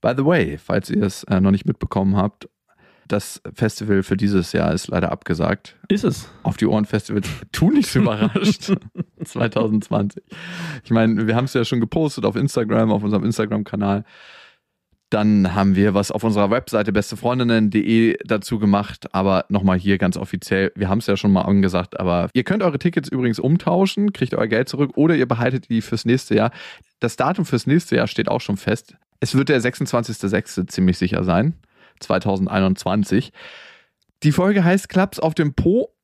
By the way, falls ihr es äh, noch nicht mitbekommen habt, das Festival für dieses Jahr ist leider abgesagt. Ist es? Auf die Ohren Festivals. Tu nicht so überrascht. 2020. Ich meine, wir haben es ja schon gepostet auf Instagram, auf unserem Instagram-Kanal. Dann haben wir was auf unserer Webseite bestefreundinnen.de dazu gemacht, aber nochmal hier ganz offiziell, wir haben es ja schon mal angesagt, aber ihr könnt eure Tickets übrigens umtauschen, kriegt euer Geld zurück oder ihr behaltet die fürs nächste Jahr. Das Datum fürs nächste Jahr steht auch schon fest. Es wird der 26.06. ziemlich sicher sein, 2021. Die Folge heißt Klaps auf dem Po,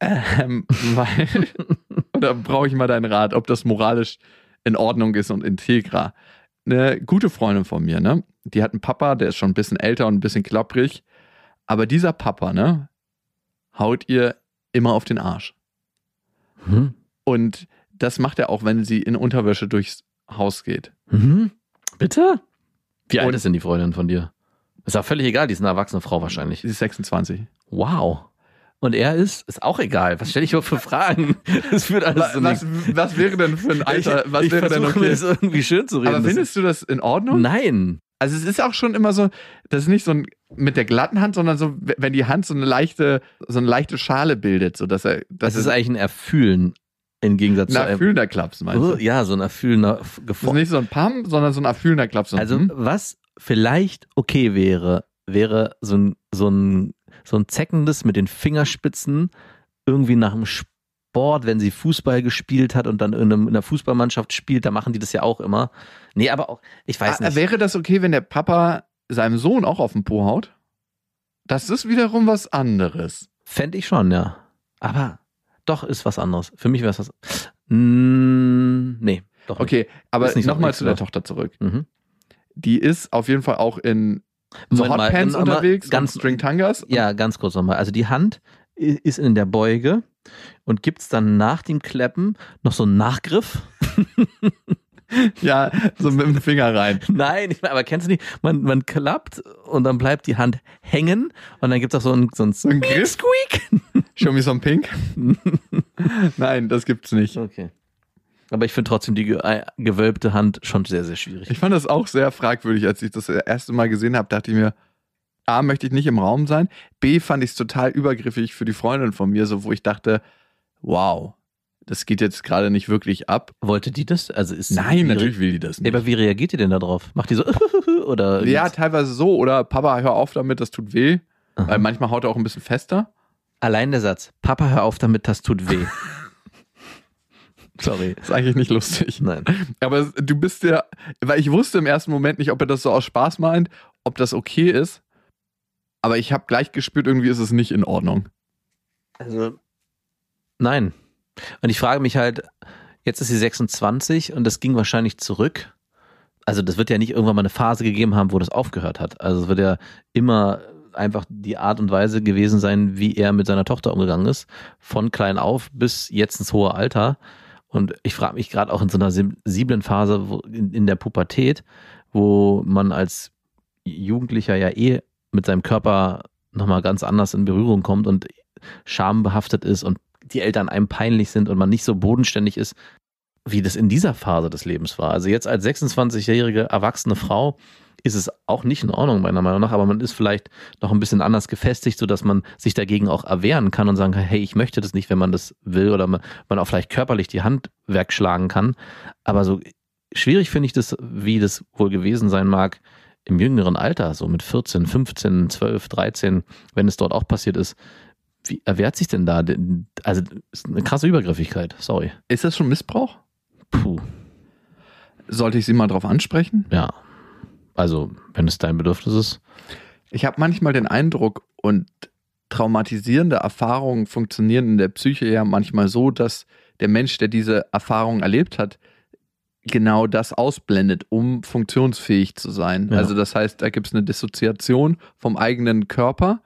ähm, weil, oder brauche ich mal deinen Rat, ob das moralisch in Ordnung ist und integra eine gute Freundin von mir, ne? Die hat einen Papa, der ist schon ein bisschen älter und ein bisschen klapprig. Aber dieser Papa, ne? Haut ihr immer auf den Arsch. Mhm. Und das macht er auch, wenn sie in Unterwäsche durchs Haus geht. Mhm. Bitte? Wie alt ist denn die Freundin von dir? Ist auch völlig egal, die ist eine erwachsene Frau wahrscheinlich. Sie ist 26. Wow. Und er ist? Ist auch egal. Was stelle ich überhaupt für Fragen? Das führt alles zu Was, was wäre denn für ein Alter? ich Was ich wäre denn versuche mir okay? das irgendwie schön zu reden. Aber Das findest du das in Ordnung? Nein. Also es ist auch schon immer so, das ist nicht so ein mit der glatten Hand, sondern so, wenn die Hand so eine leichte, so eine leichte Schale bildet, so dass er, Das dass ist eigentlich ein Erfühlen im Gegensatz ein zu einem. erfüllender Klaps, meinst du? Ja, so ein erfüllender Das ist nicht so ein Pam, sondern so ein erfüllender Klaps. Also, Hm? was vielleicht okay wäre, wäre so ein, so ein, so ein zeckendes mit den Fingerspitzen irgendwie nach dem Sport, wenn sie Fußball gespielt hat und dann in, einem, in einer Fußballmannschaft spielt, da machen die das ja auch immer. Nee, aber auch, ich weiß Ah, nicht. Wäre das okay, wenn der Papa seinem Sohn auch auf den Po haut? Das ist wiederum was anderes. Fände ich schon, ja. Aber doch ist was anderes. Für mich wäre es was. Mm, nee, doch nicht. Okay, aber so nochmal zu der. Tochter zurück. Mhm. Die ist auf jeden Fall auch in so Moment mal, Hotpants aber unterwegs, ganz- und String Tangas. Ja, ganz kurz nochmal. Also die Hand ist in der Beuge und gibt's dann nach dem Kleppen noch so einen Nachgriff? Ja, so mit dem Finger rein. Nein, aber kennst du nicht? Man, man klappt und dann bleibt die Hand hängen und dann gibt's auch so einen, so einen ein Griff? Squeak. Show me some pink. Nein, das gibt's nicht. Okay. Aber ich finde trotzdem die äh, gewölbte Hand schon sehr, sehr schwierig. Ich fand das auch sehr fragwürdig, als ich das das erste Mal gesehen habe, dachte ich mir, A, möchte ich nicht im Raum sein. B, fand ich es total übergriffig für die Freundin von mir, so wo ich dachte, wow, das geht jetzt gerade nicht wirklich ab. Wollte die das? Also ist Nein, natürlich will die das nicht. aber wie reagiert die denn da drauf? Macht die so oder? Ja, teilweise so. Oder Papa, hör auf damit, das tut weh. Aha. Weil manchmal haut er auch ein bisschen fester. Allein der Satz. Papa, hör auf damit, das tut weh. Sorry. Ist eigentlich nicht lustig. Nein. Aber du bist ja, weil ich wusste im ersten Moment nicht, ob er das so aus Spaß meint, ob das okay ist. Aber ich habe gleich gespürt, irgendwie ist es nicht in Ordnung. Also, nein. Und ich frage mich halt, jetzt ist sie 26 und das ging wahrscheinlich zurück. Also, das wird ja nicht irgendwann mal eine Phase gegeben haben, wo das aufgehört hat. Also, es wird ja immer einfach die Art und Weise gewesen sein, wie er mit seiner Tochter umgegangen ist. Von klein auf bis jetzt ins hohe Alter. Und ich frage mich gerade auch in so einer sensiblen Phase wo, in, in der Pubertät, wo man als Jugendlicher ja eh mit seinem Körper nochmal ganz anders in Berührung kommt und schambehaftet ist und die Eltern einem peinlich sind und man nicht so bodenständig ist, wie das in dieser Phase des Lebens war. Also jetzt als 26-jährige erwachsene Frau ist es auch nicht in Ordnung, meiner Meinung nach, aber man ist vielleicht noch ein bisschen anders gefestigt, sodass man sich dagegen auch erwehren kann und sagen kann, hey, ich möchte das nicht, wenn man das will oder man, man auch vielleicht körperlich die Hand wegschlagen kann. Aber so schwierig finde ich das, wie das wohl gewesen sein mag im jüngeren Alter, so mit 14, 15, 12, 13, wenn es dort auch passiert ist. Wie erwehrt sich denn da? Also, ist eine krasse Übergriffigkeit, sorry. Ist das schon Missbrauch? Puh, Sollte ich sie mal drauf ansprechen? ja. Also, wenn es dein Bedürfnis ist. Ich habe manchmal den Eindruck, und traumatisierende Erfahrungen funktionieren in der Psyche ja manchmal so, dass der Mensch, der diese Erfahrung erlebt hat, genau das ausblendet, um funktionsfähig zu sein. Ja. Also das heißt, da gibt es eine Dissoziation vom eigenen Körper,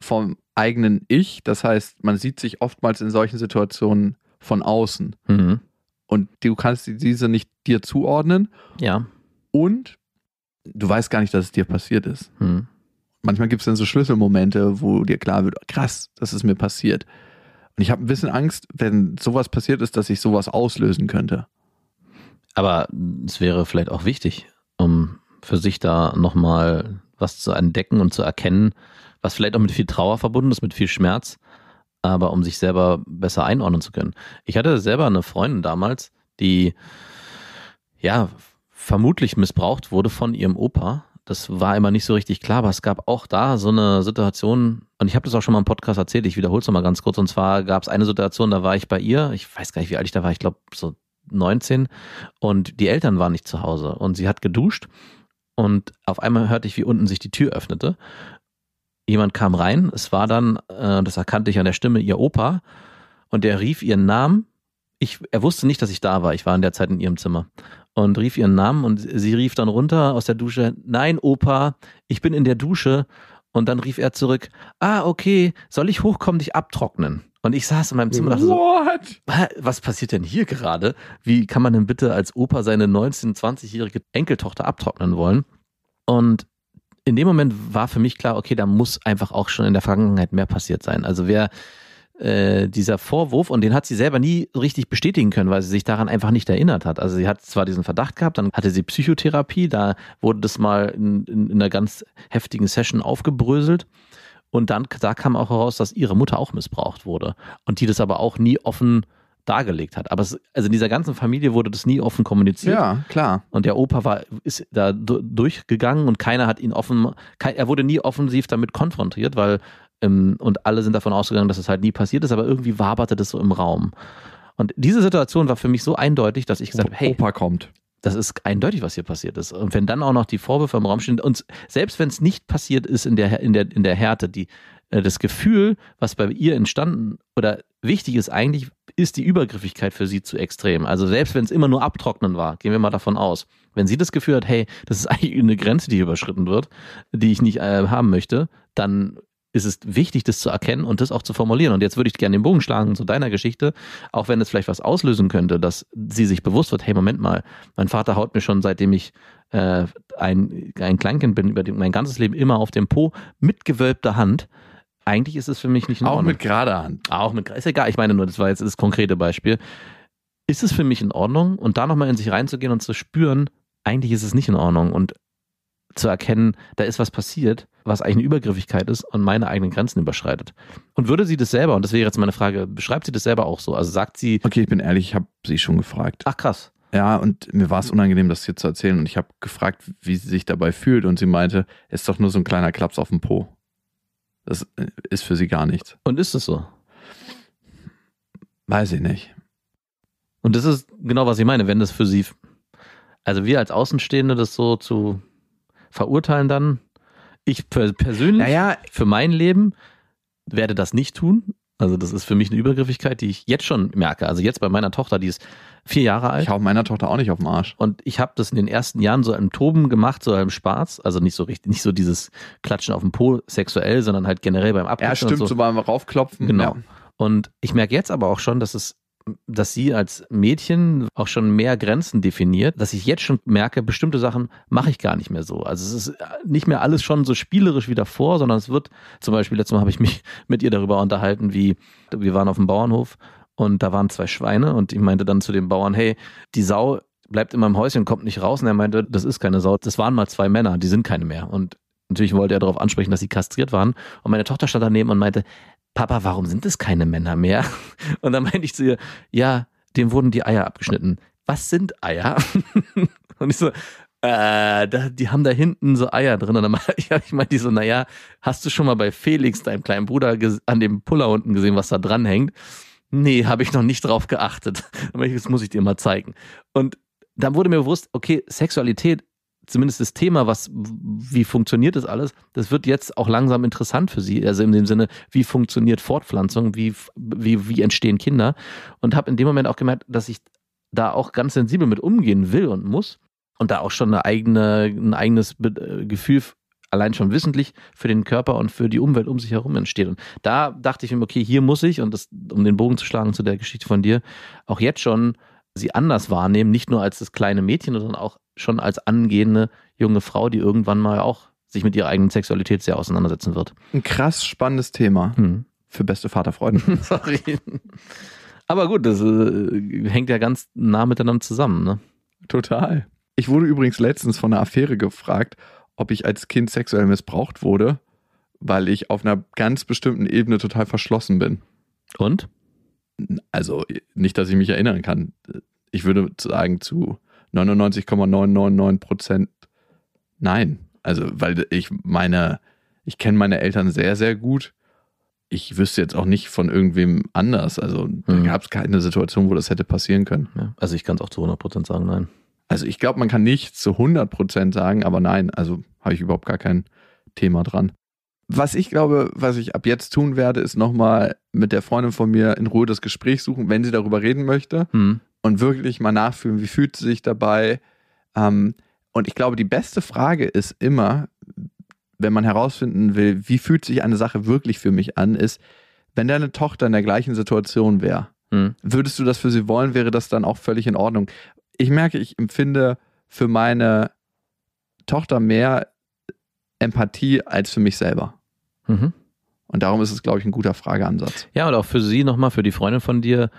vom eigenen Ich. Das heißt, man sieht sich oftmals in solchen Situationen von außen Mhm. und du kannst diese nicht dir zuordnen Ja. und du weißt gar nicht, dass es dir passiert ist. Mhm. Manchmal gibt es dann so Schlüsselmomente, wo dir klar wird, krass, das ist mir passiert. Und ich habe ein bisschen Angst, wenn sowas passiert ist, dass ich sowas auslösen könnte. Aber es wäre vielleicht auch wichtig, um für sich da nochmal was zu entdecken und zu erkennen, was vielleicht auch mit viel Trauer verbunden ist, mit viel Schmerz, aber um sich selber besser einordnen zu können. Ich hatte selber eine Freundin damals, die ja vermutlich missbraucht wurde von ihrem Opa. Das war immer nicht so richtig klar, aber es gab auch da so eine Situation, und ich habe das auch schon mal im Podcast erzählt, ich wiederhole es nochmal ganz kurz, und zwar gab es eine Situation, da war ich bei ihr, ich weiß gar nicht, wie alt ich da war, ich glaube so 19 und die Eltern waren nicht zu Hause und sie hat geduscht und auf einmal hörte ich, wie unten sich die Tür öffnete. Jemand kam rein, es war dann, äh, das erkannte ich an der Stimme, ihr Opa und der rief ihren Namen. Ich, er wusste nicht, dass ich da war, ich war in der Zeit in ihrem Zimmer und rief ihren Namen und sie rief dann runter aus der Dusche, nein Opa, ich bin in der Dusche und dann rief er zurück, ah okay, soll ich hochkommen, dich abtrocknen? Und ich saß in meinem Zimmer und dachte so, What? Was passiert denn hier gerade? Wie kann man denn bitte als Opa seine 19-, 20-jährige Enkeltochter abtrocknen wollen? Und in dem Moment war für mich klar, okay, da muss einfach auch schon in der Vergangenheit mehr passiert sein. Also wer äh, dieser Vorwurf, und den hat sie selber nie richtig bestätigen können, weil sie sich daran einfach nicht erinnert hat. Also sie hat zwar diesen Verdacht gehabt, dann hatte sie Psychotherapie, da wurde das mal in, in, in einer ganz heftigen Session aufgebröselt. Und dann, da kam auch heraus, dass ihre Mutter auch missbraucht wurde. Und die das aber auch nie offen dargelegt hat. Aber es, also in dieser ganzen Familie wurde das nie offen kommuniziert. Ja, klar. Und der Opa war, ist da du- durchgegangen und keiner hat ihn offen, er wurde nie offensiv damit konfrontiert, weil, und alle sind davon ausgegangen, dass es halt nie passiert ist, aber irgendwie waberte das so im Raum. Und diese Situation war für mich so eindeutig, dass ich gesagt habe, hey, Opa kommt. das ist eindeutig, was hier passiert ist. Und wenn dann auch noch die Vorwürfe im Raum stehen, und selbst wenn es nicht passiert ist in der, in der, in der Härte, die, äh, das Gefühl, was bei ihr entstanden oder wichtig ist eigentlich, ist die Übergriffigkeit für sie zu extrem. Also selbst wenn es immer nur abtrocknen war, gehen wir mal davon aus. Wenn sie das Gefühl hat, hey, das ist eigentlich eine Grenze, die hier überschritten wird, die ich nicht äh, haben möchte, dann ist es wichtig, das zu erkennen und das auch zu formulieren. Und jetzt würde ich gerne den Bogen schlagen zu deiner Geschichte, auch wenn es vielleicht was auslösen könnte, dass sie sich bewusst wird, hey, Moment mal, mein Vater haut mir schon, seitdem ich äh, ein, ein Kleinkind bin, über mein ganzes Leben immer auf dem Po mit gewölbter Hand. Eigentlich ist es für mich nicht in Auch Ordnung. mit gerader Hand. Auch mit, ist egal, ich meine nur, das war jetzt das konkrete Beispiel. Ist es für mich in Ordnung? Und da nochmal in sich reinzugehen und zu spüren, eigentlich ist es nicht in Ordnung und zu erkennen, da ist was passiert, was eigentlich eine Übergriffigkeit ist und meine eigenen Grenzen überschreitet. Und würde sie das selber, und das wäre jetzt meine Frage, beschreibt sie das selber auch so? Also sagt sie, Okay, ich bin ehrlich, ich habe sie schon gefragt. ach krass, Ja, und mir war es unangenehm, das hier zu erzählen. Und ich habe gefragt, wie sie sich dabei fühlt. Und sie meinte, es ist doch nur so ein kleiner Klaps auf dem Po. Das äh, ist für sie gar nichts. und ist es so? Weiß ich nicht. Und das ist genau, was ich meine, wenn das für sie, also wir als Außenstehende das so zu verurteilen dann, ich per persönlich, Naja, für mein Leben werde das nicht tun. Also das ist für mich eine Übergriffigkeit, die ich jetzt schon merke. Also jetzt bei meiner Tochter, die ist vier Jahre alt. ich hau meiner Tochter auch nicht auf den Arsch. Und ich habe das in den ersten Jahren so im Toben gemacht, so im Spaß. Also nicht so richtig, nicht so dieses Klatschen auf dem Po sexuell, sondern halt generell beim Ja, Abklatschen. stimmt, und so beim raufklopfen. Genau. Ja. Und ich merke jetzt aber auch schon, dass es, dass sie als Mädchen auch schon mehr Grenzen definiert, dass ich jetzt schon merke, bestimmte Sachen mache ich gar nicht mehr so. Also es ist nicht mehr alles schon so spielerisch wie davor, sondern es wird, zum Beispiel letztes Mal habe ich mich mit ihr darüber unterhalten, wie wir waren auf dem Bauernhof und da waren zwei Schweine und ich meinte dann zu dem Bauern, hey, die Sau bleibt in meinem Häuschen, kommt nicht raus. Und er meinte, das ist keine Sau, das waren mal zwei Männer, die sind keine mehr. Und natürlich wollte er darauf ansprechen, dass sie kastriert waren. Und meine Tochter stand daneben und meinte, Papa, warum sind es keine Männer mehr? Und dann meinte ich zu ihr, ja, dem wurden die Eier abgeschnitten. Was sind Eier? Und ich so, äh, da, die haben da hinten so Eier drin. Und dann ich, ich meinte die so, naja, hast du schon mal bei Felix, deinem kleinen Bruder, an dem Puller unten gesehen, was da dran hängt? Nee, habe ich noch nicht drauf geachtet. Das muss ich dir mal zeigen. Und dann wurde mir bewusst, okay, Sexualität, zumindest das Thema, was, wie funktioniert das alles, das wird jetzt auch langsam interessant für sie. Also in dem Sinne, wie funktioniert Fortpflanzung, wie, wie, wie entstehen Kinder. Und habe in dem Moment auch gemerkt, dass ich da auch ganz sensibel mit umgehen will und muss und da auch schon eine eigene, ein eigenes äh, Gefühl allein schon wissentlich für den Körper und für die Umwelt um sich herum entsteht. Und da dachte ich mir, okay, hier muss ich, und das, um den Bogen zu schlagen zu der Geschichte von dir, auch jetzt schon sie anders wahrnehmen, nicht nur als das kleine Mädchen, sondern auch schon als angehende junge Frau, die irgendwann mal auch sich mit ihrer eigenen Sexualität sehr auseinandersetzen wird. Ein krass spannendes Thema Hm. für beste Vaterfreunde. Sorry. Aber gut, das äh, hängt ja ganz nah miteinander zusammen, ne? Total. Ich wurde übrigens letztens von einer Affäre gefragt, ob ich als Kind sexuell missbraucht wurde, weil ich auf einer ganz bestimmten Ebene total verschlossen bin. Und? Also nicht, dass ich mich erinnern kann. Ich würde sagen zu 99,999 Prozent nein. Also weil ich meine, ich kenne meine Eltern sehr, sehr gut. Ich wüsste jetzt auch nicht von irgendwem anders. Also da Mhm. gab es keine Situation, wo das hätte passieren können. Ja, also ich kann es auch zu 100% sagen, nein. Also ich glaube, man kann nicht zu 100% sagen, aber nein, also habe ich überhaupt gar kein Thema dran. Was ich glaube, was ich ab jetzt tun werde, ist nochmal mit der Freundin von mir in Ruhe das Gespräch suchen, wenn sie darüber reden möchte Hm. Und wirklich mal nachfühlen, wie fühlt sie sich dabei. Ähm, und ich glaube, die beste Frage ist immer, wenn man herausfinden will, wie fühlt sich eine Sache wirklich für mich an, ist, wenn deine Tochter in der gleichen Situation wäre, Hm. würdest du das für sie wollen, wäre das dann auch völlig in Ordnung. Ich merke, ich empfinde für meine Tochter mehr Empathie als für mich selber. Mhm. Und darum ist es, glaube ich, ein guter Frageansatz. Ja, und auch für sie nochmal, für die Freundin von dir,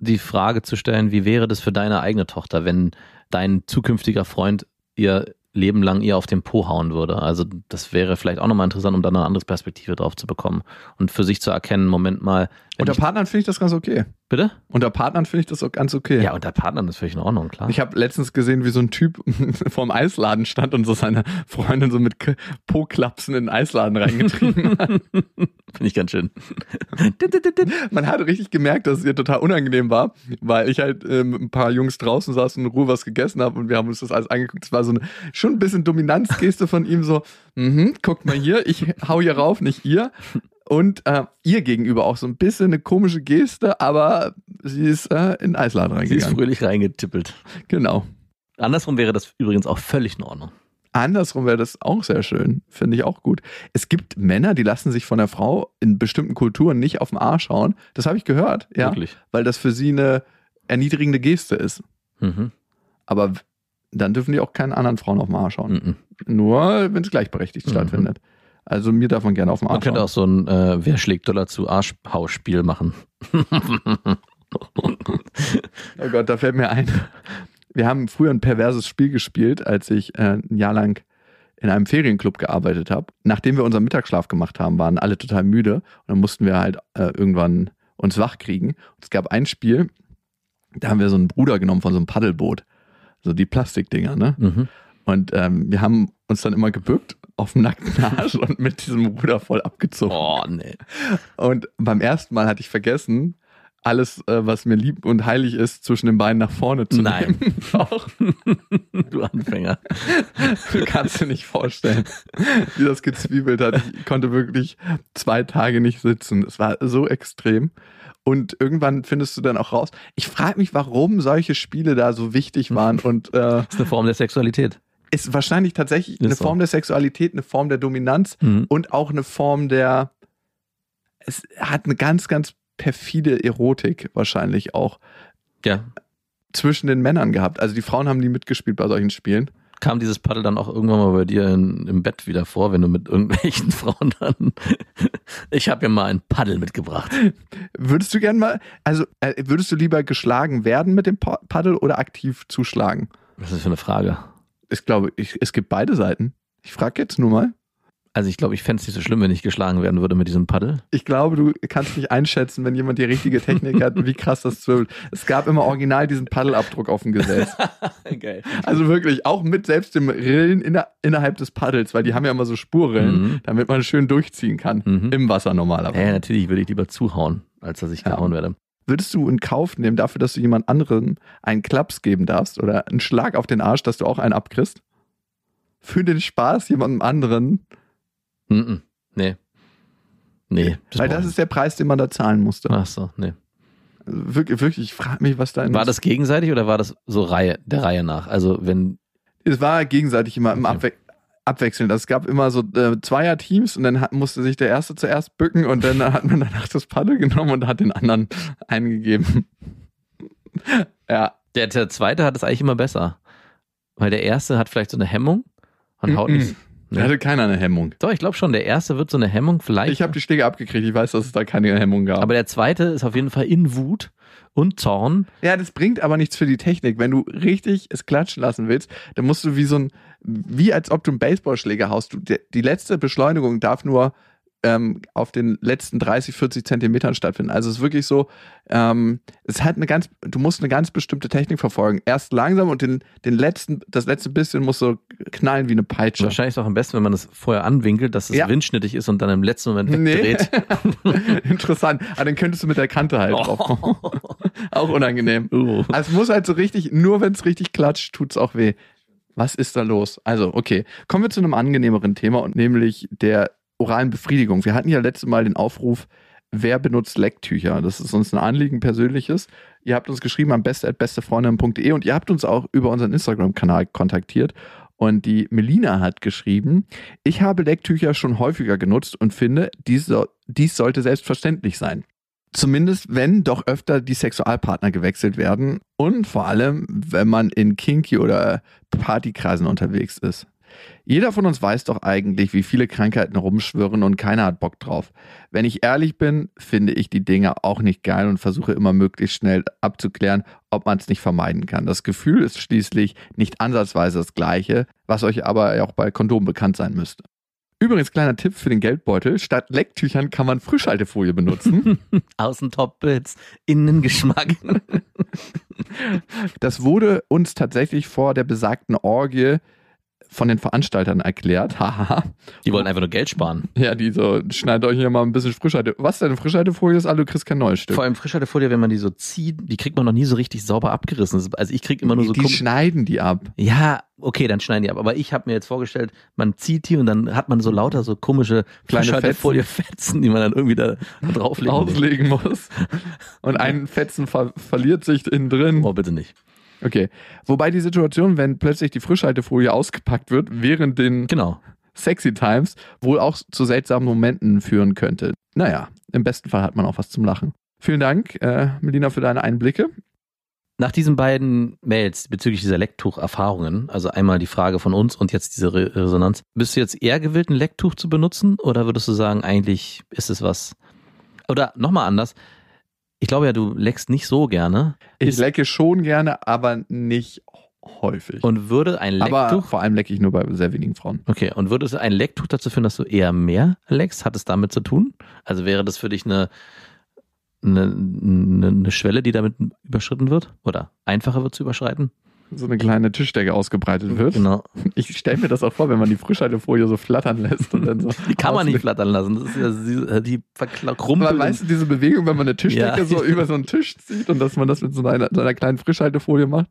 die Frage zu stellen, wie wäre das für deine eigene Tochter, wenn dein zukünftiger Freund ihr Leben lang ihr auf den Po hauen würde? Also das wäre vielleicht auch nochmal interessant, um dann eine andere Perspektive drauf zu bekommen und für sich zu erkennen, Moment mal, Unter Partnern finde ich das ganz okay. Bitte? Unter Partnern finde ich das auch ganz okay. Ja, unter Partnern ist völlig in Ordnung, klar. Ich habe letztens gesehen, wie so ein Typ vorm Eisladen stand und so seine Freundin so mit Po-Klapsen in den Eisladen reingetrieben hat. Finde ich ganz schön. Man hat richtig gemerkt, dass es ihr total unangenehm war, weil ich halt äh, mit ein paar Jungs draußen saß und in Ruhe was gegessen habe und wir haben uns das alles angeguckt. Es war so eine schon ein bisschen Dominanzgeste von ihm, so, mhm, guckt mal hier, ich hau hier rauf, nicht ihr. Und äh, ihr gegenüber auch so ein bisschen eine komische Geste, aber sie ist äh, in den Eisladen Sie ist reingegangen. fröhlich reingetippelt. Genau. Andersrum wäre das übrigens auch völlig in Ordnung. Andersrum wäre das auch sehr schön. Finde ich auch gut. Es gibt Männer, die lassen sich von der Frau in bestimmten Kulturen nicht auf den Arsch hauen. Das habe ich gehört, ja. Wirklich. Weil das für sie eine erniedrigende Geste ist. Mhm. Aber dann dürfen die auch keinen anderen Frauen auf den Arsch hauen. Mhm. Nur, wenn es gleichberechtigt Mhm. stattfindet. Also mir darf man gerne auf den Man Arsch könnte hauen. auch so ein äh, Wer schlägt Dollar zu Arschhausspiel machen. Oh Gott, da fällt mir ein. Wir haben früher ein perverses Spiel gespielt, als ich äh, ein Jahr lang in einem Ferienclub gearbeitet habe. Nachdem wir unseren Mittagsschlaf gemacht haben, waren alle total müde und dann mussten wir halt äh, irgendwann uns wach kriegen. Und es gab ein Spiel, da haben wir so einen Bruder genommen von so einem Paddelboot. So die Plastikdinger, ne? Mhm. Und ähm, wir haben uns dann immer gebückt auf dem nackten Arsch und mit diesem Ruder voll abgezogen. Oh, nee. Und beim ersten Mal hatte ich vergessen, alles, äh, was mir lieb und heilig ist, zwischen den Beinen nach vorne zu Nein. nehmen. Doch, Du Anfänger. du kannst dir nicht vorstellen, wie das gezwiebelt hat. Ich konnte wirklich zwei Tage nicht sitzen. Es war so extrem. Und irgendwann findest du dann auch raus. Ich frage mich, warum solche Spiele da so wichtig waren und äh, Das ist eine Form der Sexualität. Ist wahrscheinlich tatsächlich Ist eine so. Form der Sexualität, eine Form der Dominanz Mhm. und auch eine Form der. Es hat eine ganz, ganz perfide Erotik wahrscheinlich auch Ja. zwischen den Männern gehabt. Also die Frauen haben nie mitgespielt bei solchen Spielen. Kam dieses Paddel dann auch irgendwann mal bei dir in, im Bett wieder vor, wenn du mit irgendwelchen Frauen dann. Ich habe mir mal ein Paddel mitgebracht. Würdest du gern mal, also äh, würdest du lieber geschlagen werden mit dem Pa- Paddel oder aktiv zuschlagen? Was ist das für eine Frage? Ich glaube, ich, es gibt beide Seiten. Ich frage jetzt nur mal. Also ich glaube, ich fände es nicht so schlimm, wenn ich geschlagen werden würde mit diesem Paddel. Ich glaube, du kannst nicht einschätzen, wenn jemand die richtige Technik hat, wie krass das zwirbelt. Es gab immer original diesen Paddelabdruck auf dem Gesäß. Geil. Also wirklich, auch mit selbst dem Rillen inner, innerhalb des Paddels, weil die haben ja immer so Spurrillen, Mhm. damit man schön durchziehen kann. Mhm. Im Wasser normalerweise. Ja, natürlich würde ich lieber zuhauen, als dass ich Ja. gehauen werde. Würdest du in Kauf nehmen dafür, dass du jemand anderem einen Klaps geben darfst oder einen Schlag auf den Arsch, dass du auch einen abkriegst? Für den Spaß jemandem anderen? Mhm. Nee. Nee. weil brauch das ist der Preis, den man da zahlen musste. Ach so, nee. Wirklich, wirklich ich frage mich, was da in War das gegenseitig oder war das so Reihe, der Reihe nach? Also wenn, Es war gegenseitig immer im Okay. Abwe abwechselnd. Also Es gab immer so äh, Zweier-Teams und dann hat, musste sich der Erste zuerst bücken und dann hat man danach das Paddel genommen und hat den anderen eingegeben. ja. der, der zweite hat es eigentlich immer besser. Weil der erste hat vielleicht so eine Hemmung und haut Mhm. nicht. Da hatte keiner eine Hemmung. Doch, ich glaube schon, der erste wird so eine Hemmung vielleicht. Ich habe die Schläge abgekriegt. Ich weiß, dass es da keine Hemmung gab. aber der zweite ist auf jeden Fall in Wut und Zorn. ja, das bringt aber nichts für die Technik. Wenn du richtig es klatschen lassen willst, dann musst du wie so ein, wie als ob du einen Baseballschläger haust. Du, die, letzte Beschleunigung darf nur ähm, auf den letzten 30, 40 Zentimetern stattfinden. Also es ist wirklich so, ähm, es hat eine ganz, du musst eine ganz bestimmte Technik verfolgen. Erst langsam und den, den letzten, das letzte bisschen musst du knallen wie eine Peitsche. Wahrscheinlich ist es auch am besten, wenn man das vorher anwinkelt, dass es Ja. windschnittig ist und dann im letzten Moment Nee. wegdreht. Interessant. Aber dann könntest du mit der Kante halt draufkommen. Auch unangenehm. Uh. Also es muss halt so richtig, nur wenn es richtig klatscht, tut's auch weh. Was ist da los? Also, okay. Kommen wir zu einem angenehmeren Thema und nämlich der oralen Befriedigung. Wir hatten ja letztes Mal den Aufruf, wer benutzt Lecktücher? Das ist uns ein Anliegen persönliches. Ihr habt uns geschrieben am beste.bestefreundin.de und ihr habt uns auch über unseren Instagram-Kanal kontaktiert. Und die Melina hat geschrieben, ich habe Lecktücher schon häufiger genutzt und finde, dies, dies sollte selbstverständlich sein. Zumindest wenn doch öfter die Sexualpartner gewechselt werden und vor allem, wenn man in Kinky- oder Partykreisen unterwegs ist. Jeder von uns weiß doch eigentlich, wie viele Krankheiten rumschwirren und keiner hat Bock drauf. Wenn ich ehrlich bin, finde ich die Dinge auch nicht geil und versuche immer möglichst schnell abzuklären, ob man es nicht vermeiden kann. Das Gefühl ist schließlich nicht ansatzweise das gleiche, was euch aber auch bei Kondom bekannt sein müsste. Übrigens, kleiner Tipp für den Geldbeutel. Statt Lecktüchern kann man Frischhaltefolie benutzen. Außentop-Bits, Innengeschmack. Das wurde uns tatsächlich vor der besagten Orgie von den Veranstaltern erklärt. Haha. Die wollen einfach nur Geld sparen. ja, die so, schneidet euch hier mal ein bisschen Frischhalte. Was denn? Frischhaltefolie ist alle, du kriegst kein neues Stück. Vor allem Frischhaltefolie, wenn man die so zieht, die kriegt man noch nie so richtig sauber abgerissen. Also ich krieg immer nur so die kom- schneiden die ab. Ja, okay, dann schneiden die ab. Aber ich habe mir jetzt vorgestellt, man zieht die und dann hat man so lauter so komische Kleine Frischhaltefolie-Fetzen, die man dann irgendwie da drauflegen muss. Auslegen muss. Und ein Fetzen ver verliert sich innen drin. Oh, bitte nicht. Okay. Wobei die Situation, wenn plötzlich die Frischhaltefolie ausgepackt wird, während den Genau. Sexy Times wohl auch zu seltsamen Momenten führen könnte. Naja, im besten Fall hat man auch was zum Lachen. Vielen Dank, äh, Melina, für deine Einblicke. Nach diesen beiden Mails bezüglich dieser Lecktuch-Erfahrungen, also einmal die Frage von uns und jetzt diese Re Resonanz, bist du jetzt eher gewillt, ein Lecktuch zu benutzen oder würdest du sagen, eigentlich ist es was? Oder nochmal anders, ich glaube ja, du leckst nicht so gerne Ich lecke schon gerne, aber nicht häufig. und würde ein Lecktuch, aber vor allem lecke ich nur bei sehr wenigen Frauen. okay, und würde es ein Lecktuch dazu führen, dass du eher mehr leckst? Hat es damit zu tun? Also wäre das für dich eine, eine, eine, eine Schwelle, die damit überschritten wird? Oder einfacher wird zu überschreiten? So eine kleine Tischdecke ausgebreitet wird. Genau. Ich stelle mir das auch vor, wenn man die Frischhaltefolie so flattern lässt und dann so. Die kann man nicht flattern lassen. Das ist ja, sie- die verkrumpelt. Aber weißt du, diese Bewegung, wenn man eine Tischdecke Ja. so über so einen Tisch zieht und dass man das mit so einer, so einer kleinen Frischhaltefolie macht?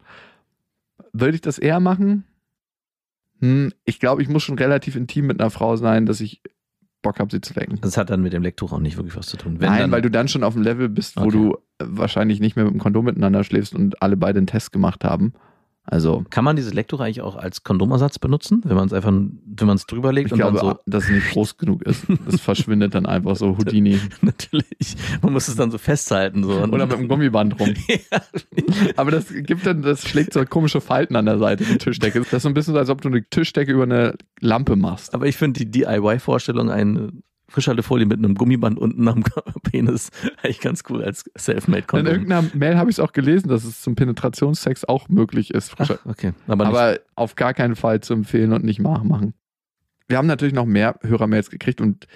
Würde ich das eher machen? Hm, ich glaube, ich muss schon relativ intim mit einer Frau sein, dass ich Bock habe, sie zu lecken. das hat dann mit dem Lecktuch auch nicht wirklich was zu tun. Wenn Nein, dann, weil du dann schon auf dem Level bist, wo Okay. du äh, wahrscheinlich nicht mehr mit dem Kondom miteinander schläfst und alle beide einen Test gemacht haben. Also, kann man dieses Lecktuch eigentlich auch als Kondomersatz benutzen, wenn man es einfach, wenn man es drüber legt ich und glaube, dann so. dass es nicht groß genug ist. Das verschwindet dann einfach so Houdini. Natürlich. Man muss es dann so festhalten. So. Oder mit dem Gummiband rum. ja. Aber das gibt dann, das schlägt so komische Falten an der Seite, die Tischdecke. Das ist so ein bisschen so, als ob du eine Tischdecke über eine Lampe machst. Aber ich finde die DIY-Vorstellung, eine Frischhaltefolie mit einem Gummiband unten am Penis, eigentlich ganz cool als In Selfmade-Kondom. irgendeiner Mail habe ich es auch gelesen, dass es zum Penetrationssex auch möglich ist. Ach, okay. Aber, Aber auf gar keinen Fall zu empfehlen und nicht machen. Wir haben natürlich noch mehr Hörermails gekriegt und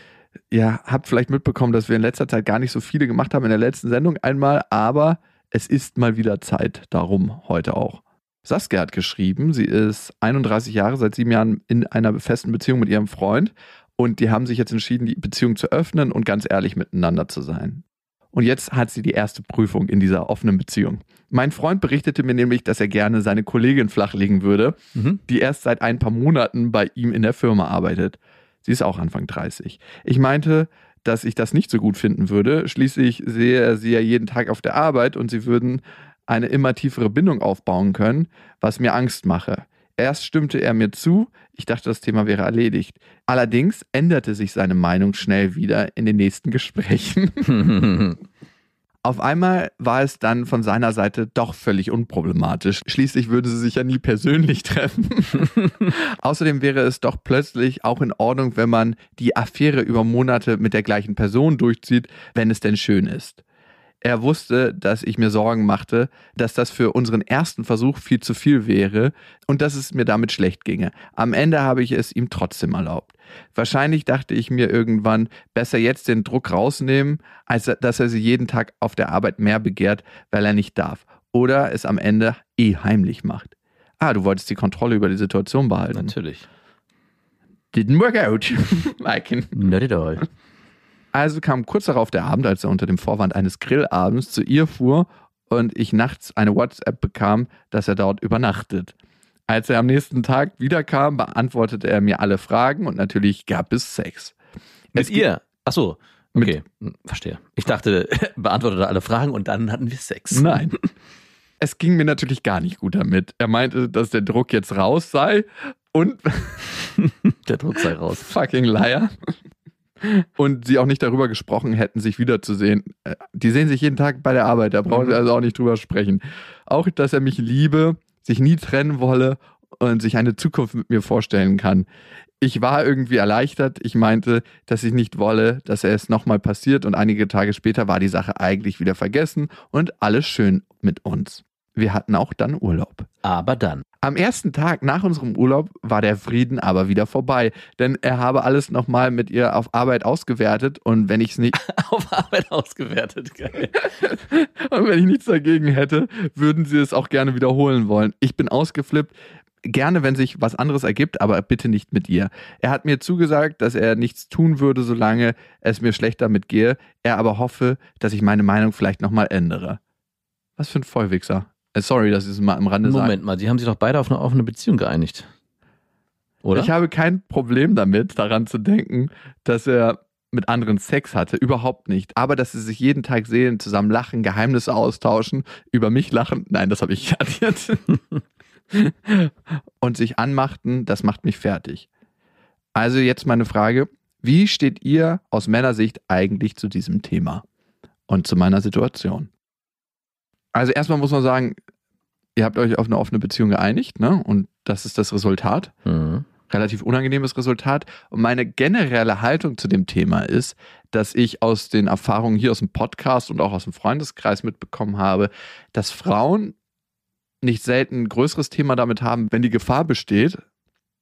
ihr habt vielleicht mitbekommen, dass wir in letzter Zeit gar nicht so viele gemacht haben in der letzten Sendung einmal, aber es ist mal wieder Zeit, darum heute auch. Saskia hat geschrieben, sie ist 31 Jahre, seit sieben Jahren in einer festen Beziehung mit ihrem Freund und die haben sich jetzt entschieden, die Beziehung zu öffnen und ganz ehrlich miteinander zu sein. Und jetzt hat sie die erste Prüfung in dieser offenen Beziehung. Mein Freund berichtete mir nämlich, dass er gerne seine Kollegin flachlegen würde, mhm. die erst seit ein paar Monaten bei ihm in der Firma arbeitet. Sie ist auch Anfang 30. Ich meinte, dass ich das nicht so gut finden würde. Schließlich sehe er sie ja jeden Tag auf der Arbeit und sie würden eine immer tiefere Bindung aufbauen können, was mir Angst mache. Erst stimmte er mir zu, ich dachte, das Thema wäre erledigt. Allerdings änderte sich seine Meinung schnell wieder in den nächsten Gesprächen. Auf einmal war es dann von seiner Seite doch völlig unproblematisch. Schließlich würde sie sich ja nie persönlich treffen. Außerdem wäre es doch plötzlich auch in Ordnung, wenn man die Affäre über Monate mit der gleichen Person durchzieht, wenn es denn schön ist. Er wusste, dass ich mir Sorgen machte, dass das für unseren ersten Versuch viel zu viel wäre und dass es mir damit schlecht ginge. Am Ende habe ich es ihm trotzdem erlaubt. Wahrscheinlich dachte ich mir irgendwann, besser jetzt den Druck rausnehmen, als dass er sie jeden Tag auf der Arbeit mehr begehrt, weil er nicht darf. Oder es am Ende eh heimlich macht. Ah, du wolltest die Kontrolle über die Situation behalten. Natürlich. Didn't work out. I can. Not at all. Also kam kurz darauf der Abend, als er unter dem Vorwand eines Grillabends zu ihr fuhr und ich nachts eine WhatsApp bekam, dass er dort übernachtet. Als er am nächsten Tag wiederkam, beantwortete er mir alle Fragen und natürlich gab es Sex. Mit Es ihr? Ach so. Okay, Hm, verstehe. Ich dachte, beantwortete alle Fragen und dann hatten wir Sex. Nein. Es ging mir natürlich gar nicht gut damit. Er meinte, dass der Druck jetzt raus sei und Der Druck sei raus. fucking Liar. Und sie auch nicht darüber gesprochen hätten, sich wiederzusehen. Äh, Die sehen sich jeden Tag bei der Arbeit, da brauchen wir Mhm. also auch nicht drüber sprechen. Auch, dass er mich liebe, sich nie trennen wolle und sich eine Zukunft mit mir vorstellen kann. Ich war irgendwie erleichtert. Ich meinte, dass ich nicht wolle, dass er es nochmal passiert und einige Tage später war die Sache eigentlich wieder vergessen und alles schön mit uns. Wir hatten auch dann Urlaub. Aber dann. Am ersten Tag nach unserem Urlaub war der Frieden aber wieder vorbei, denn er habe alles nochmal mit ihr auf Arbeit ausgewertet und wenn ich es nicht Auf Arbeit ausgewertet. Geil. und wenn ich nichts dagegen hätte, würden sie es auch gerne wiederholen wollen. Ich bin ausgeflippt. Gerne, wenn sich was anderes ergibt, aber bitte nicht mit ihr. Er hat mir zugesagt, dass er nichts tun würde, solange es mir schlecht damit gehe. Er aber hoffe, dass ich meine Meinung vielleicht nochmal ändere. Was für ein Vollwichser. Äh, Sorry, dass ich es mal am Rande sage. Moment mal, die haben sich doch beide auf eine offene Beziehung geeinigt. Oder? Ich habe kein Problem damit, daran zu denken, dass er mit anderen Sex hatte. Überhaupt nicht. Aber dass sie sich jeden Tag sehen, zusammen lachen, Geheimnisse austauschen, über mich lachen. Nein, das habe ich addiert. Und sich anmachten, das macht mich fertig. Also jetzt meine Frage. Wie steht ihr aus Männersicht eigentlich zu diesem Thema und zu meiner Situation? Also erstmal muss man sagen, ihr habt euch auf eine offene Beziehung geeinigt, ne? Und das ist das Resultat Mhm. relativ unangenehmes Resultat. Und meine generelle Haltung zu dem Thema ist, dass ich aus den Erfahrungen hier aus dem Podcast und auch aus dem Freundeskreis mitbekommen habe, dass Frauen nicht selten ein größeres Thema damit haben, wenn die Gefahr besteht,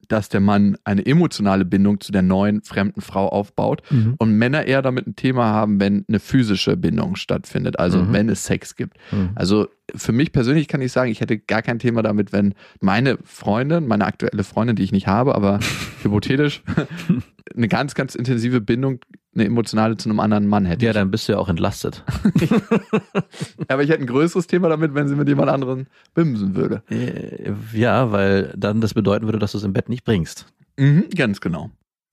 dass der Mann eine emotionale Bindung zu der neuen fremden Frau aufbaut Mhm. und Männer eher damit ein Thema haben, wenn eine physische Bindung stattfindet, also Mhm. wenn es Sex gibt. Mhm. Also für mich persönlich kann ich sagen, ich hätte gar kein Thema damit, wenn meine Freundin, meine aktuelle Freundin, die ich nicht habe, aber hypothetisch, eine ganz, ganz intensive Bindung, eine emotionale zu einem anderen Mann hätte. Ja, ich. dann bist du ja auch entlastet. Aber ich hätte ein größeres Thema damit, wenn sie mit jemand anderen bimsen würde. Äh, Ja, weil dann das bedeuten würde, dass du es im Bett nicht bringst. Mhm, ganz genau.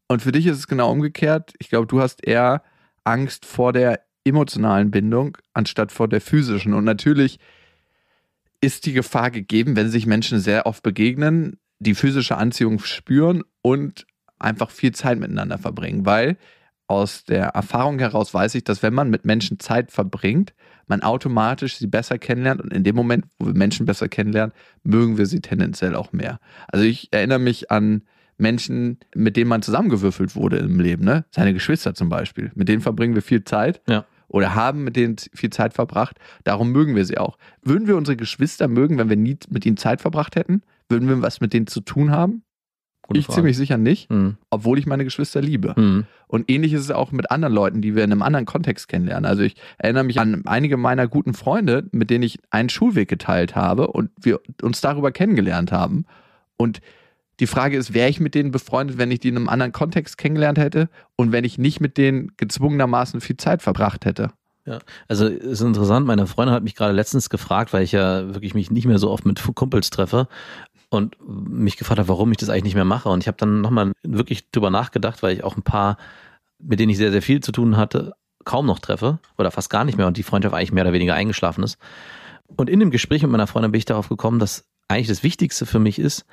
Und für dich ist es genau umgekehrt. Ich glaube, du hast eher Angst vor der emotionalen Bindung anstatt vor der physischen. Und natürlich ist die Gefahr gegeben, wenn sich Menschen sehr oft begegnen, die physische Anziehung spüren und einfach viel Zeit miteinander verbringen. Weil aus der Erfahrung heraus weiß ich, dass wenn man mit Menschen Zeit verbringt, man automatisch sie besser kennenlernt und in dem Moment, wo wir Menschen besser kennenlernen, mögen wir sie tendenziell auch mehr. Also ich erinnere mich an Menschen, mit denen man zusammengewürfelt wurde im Leben, ne? Seine Geschwister zum Beispiel. Mit denen verbringen wir viel Zeit. Ja. Oder haben mit denen viel Zeit verbracht. Darum mögen wir sie auch. Würden wir unsere Geschwister mögen, wenn wir nie mit ihnen Zeit verbracht hätten? Würden wir was mit denen zu tun haben? Gute ich Frage. ziemlich sicher nicht, Mhm. obwohl ich meine Geschwister liebe. Mhm. Und ähnlich ist es auch mit anderen Leuten, die wir in einem anderen Kontext kennenlernen. Also ich erinnere mich an einige meiner guten Freunde, mit denen ich einen Schulweg geteilt habe und wir uns darüber kennengelernt haben. Und die Frage ist, wäre ich mit denen befreundet, wenn ich die in einem anderen Kontext kennengelernt hätte und wenn ich nicht mit denen gezwungenermaßen viel Zeit verbracht hätte? Also ist interessant, meine Freundin hat mich gerade letztens gefragt, weil ich ja wirklich mich nicht mehr so oft mit Kumpels treffe und mich gefragt hat, warum ich das eigentlich nicht mehr mache. Und ich habe dann nochmal wirklich drüber nachgedacht, weil ich auch ein paar mit denen ich sehr, sehr viel zu tun hatte, kaum noch treffe oder fast gar nicht mehr und die Freundschaft eigentlich mehr oder weniger eingeschlafen ist. Und in dem Gespräch mit meiner Freundin bin ich darauf gekommen, dass eigentlich das Wichtigste für mich ist,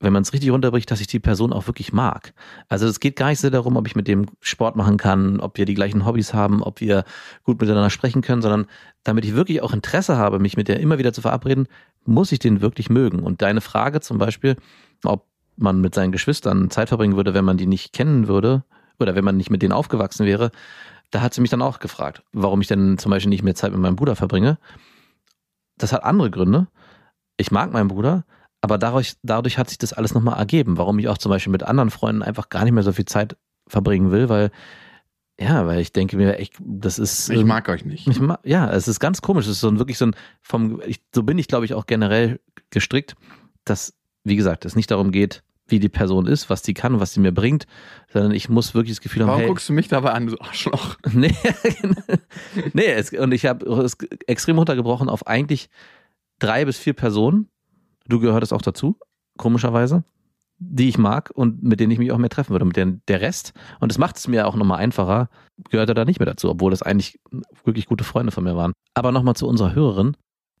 wenn man es richtig runterbricht, dass ich die Person auch wirklich mag. Also es geht gar nicht so darum, ob ich mit dem Sport machen kann, ob wir die gleichen Hobbys haben, ob wir gut miteinander sprechen können, sondern damit ich wirklich auch Interesse habe, mich mit der immer wieder zu verabreden, muss ich den wirklich mögen. Und deine Frage zum Beispiel, ob man mit seinen Geschwistern Zeit verbringen würde, wenn man die nicht kennen würde oder wenn man nicht mit denen aufgewachsen wäre, da hat sie mich dann auch gefragt, warum ich denn zum Beispiel nicht mehr Zeit mit meinem Bruder verbringe. Das hat andere Gründe. Ich mag meinen Bruder, aber dadurch, dadurch hat sich das alles nochmal ergeben, warum ich auch zum Beispiel mit anderen Freunden einfach gar nicht mehr so viel Zeit verbringen will, weil ja, weil ich denke mir echt, das ist. Ich mag euch nicht. Ich mag, ja, es ist ganz komisch. Es ist so ein, wirklich so ein vom, ich, so bin ich glaube ich auch generell gestrickt, dass, wie gesagt, es nicht darum geht, wie die Person ist, was die kann, was sie mir bringt, sondern ich muss wirklich das Gefühl haben, Warum hey, guckst du mich dabei an, du Arschloch? nee, nee es, und ich habe es extrem runtergebrochen auf eigentlich drei bis vier Personen. Du gehörtest auch dazu, komischerweise, die ich mag und mit denen ich mich auch mehr treffen würde. Mit denen der Rest, und das macht es mir auch nochmal einfacher, gehört er da nicht mehr dazu, obwohl das eigentlich wirklich gute Freunde von mir waren. Aber nochmal zu unserer Hörerin.